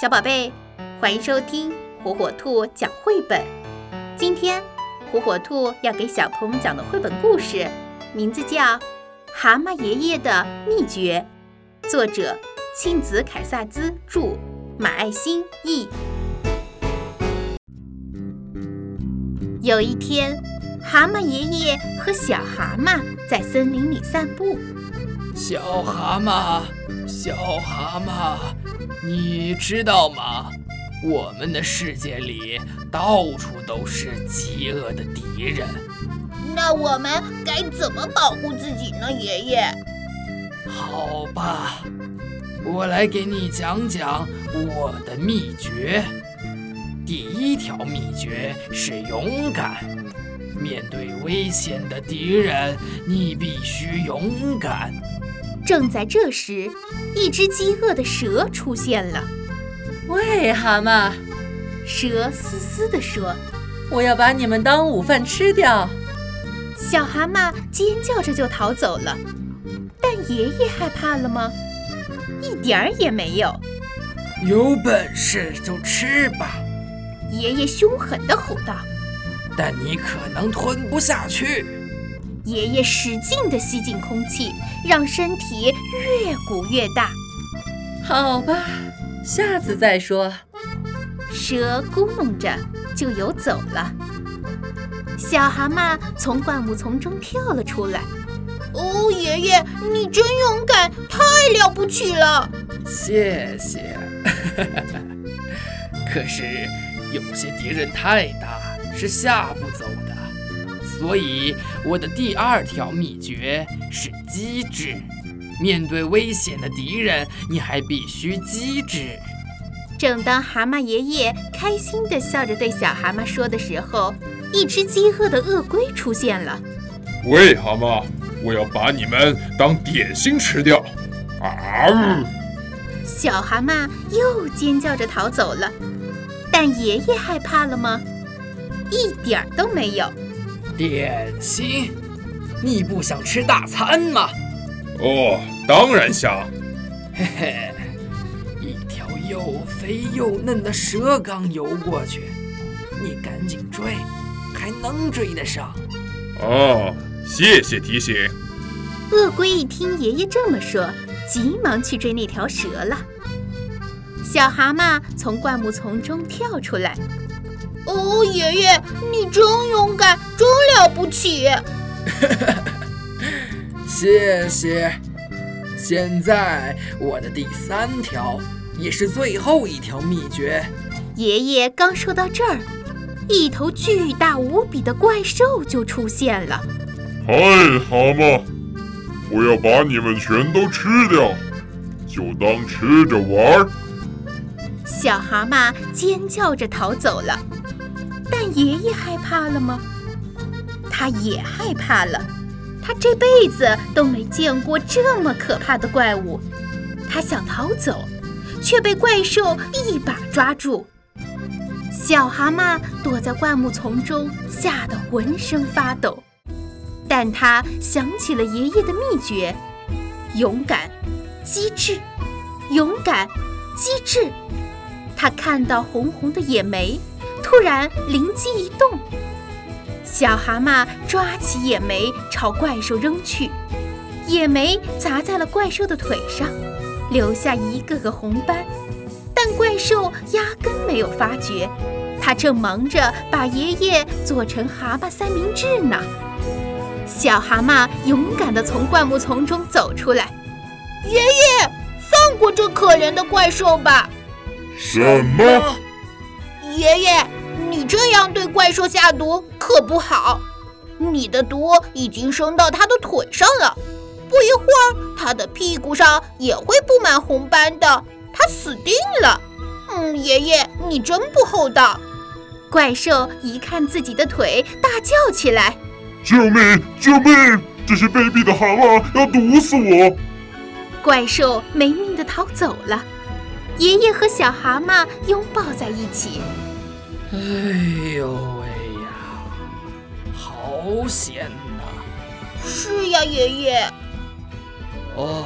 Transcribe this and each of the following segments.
小宝贝，欢迎收听火火兔讲绘本。今天，火火兔要给小朋友们讲的绘本故事，名字叫《蛤蟆爷爷的秘诀》，作者庆子凯萨兹著，马爱新译。有一天，蛤蟆爷爷和小蛤蟆在森林里散步。小蛤蟆，小蛤蟆，你知道吗？我们的世界里到处都是饥饿的敌人。那我们该怎么保护自己呢，爷爷？好吧，我来给你讲讲我的秘诀。第一条秘诀是勇敢。面对危险的敌人，你必须勇敢。正在这时，一只饥饿的蛇出现了。喂，蛤蟆！蛇嘶嘶地说：“我要把你们当午饭吃掉。”小蛤蟆尖叫着就逃走了。但爷爷害怕了吗？一点儿也没有。有本事就吃吧！爷爷凶狠地吼道。但你可能吞不下去。爷爷使劲地吸进空气，让身体越鼓越大。好吧，下次再说。蛇咕哝着就游走了。小蛤蟆从灌木丛中跳了出来。哦，爷爷，你真勇敢，太了不起了！谢谢。可是有些敌人太大。是吓不走的，所以我的第二条秘诀是机智。面对危险的敌人，你还必须机智。正当蛤蟆爷爷开心地笑着对小蛤蟆说的时候，一只饥饿的鳄龟出现了。喂，蛤蟆，我要把你们当点心吃掉！啊呜！小蛤蟆又尖叫着逃走了。但爷爷害怕了吗？一点儿都没有。点心？你不想吃大餐吗？哦，当然想。嘿嘿，一条又肥又嫩的蛇刚游过去，你赶紧追，还能追得上。哦，谢谢提醒。鳄龟一听爷爷这么说，急忙去追那条蛇了。小蛤蟆从灌木丛中跳出来。哦，爷爷，你真勇敢，真了不起！谢谢。现在我的第三条，也是最后一条秘诀。爷爷刚说到这儿，一头巨大无比的怪兽就出现了。嗨，蛤蟆，我要把你们全都吃掉，就当吃着玩儿。小蛤蟆尖叫着逃走了。爷爷害怕了吗？他也害怕了。他这辈子都没见过这么可怕的怪物。他想逃走，却被怪兽一把抓住。小蛤蟆躲在灌木丛中，吓得浑身发抖。但他想起了爷爷的秘诀：勇敢、机智、勇敢、机智。他看到红红的野莓。突然灵机一动，小蛤蟆抓起野莓朝怪兽扔去，野莓砸在了怪兽的腿上，留下一个个红斑。但怪兽压根没有发觉，他正忙着把爷爷做成蛤蟆三明治呢。小蛤蟆勇敢地从灌木丛中走出来，爷爷，放过这可怜的怪兽吧！什么？爷爷，你这样对怪兽下毒可不好。你的毒已经升到它的腿上了，不一会儿，它的屁股上也会布满红斑的，它死定了。嗯，爷爷，你真不厚道。怪兽一看自己的腿，大叫起来：“救命！救命！这些卑鄙的蛤蟆要毒死我！”怪兽没命的逃走了。爷爷和小蛤蟆拥抱在一起。哎呦喂呀，好险呐！是呀，爷爷。哦，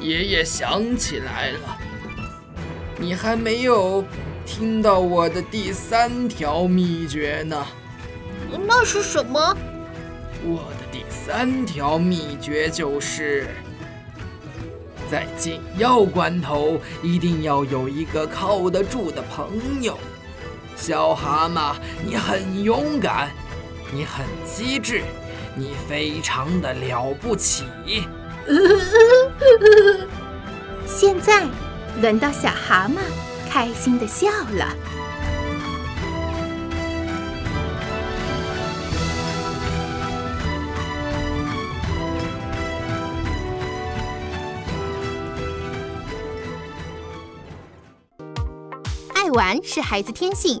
爷爷想起来了，你还没有听到我的第三条秘诀呢。那是什么？我的第三条秘诀就是，在紧要关头一定要有一个靠得住的朋友。小蛤蟆，你很勇敢，你很机智，你非常的了不起。现在轮到小蛤蟆开心的笑了。爱玩是孩子天性，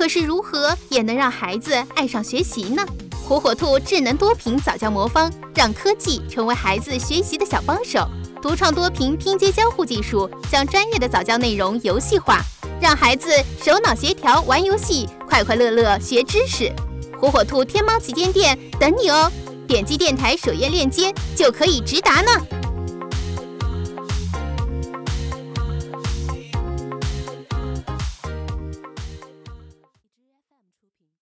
可是如何也能让孩子爱上学习呢？火火兔智能多屏早教魔方，让科技成为孩子学习的小帮手。独创多屏拼接交互技术，将专业的早教内容游戏化，让孩子手脑协调玩游戏，快快乐乐学知识。火火兔天猫旗舰店等你哦！点击电台首页链接就可以直达呢。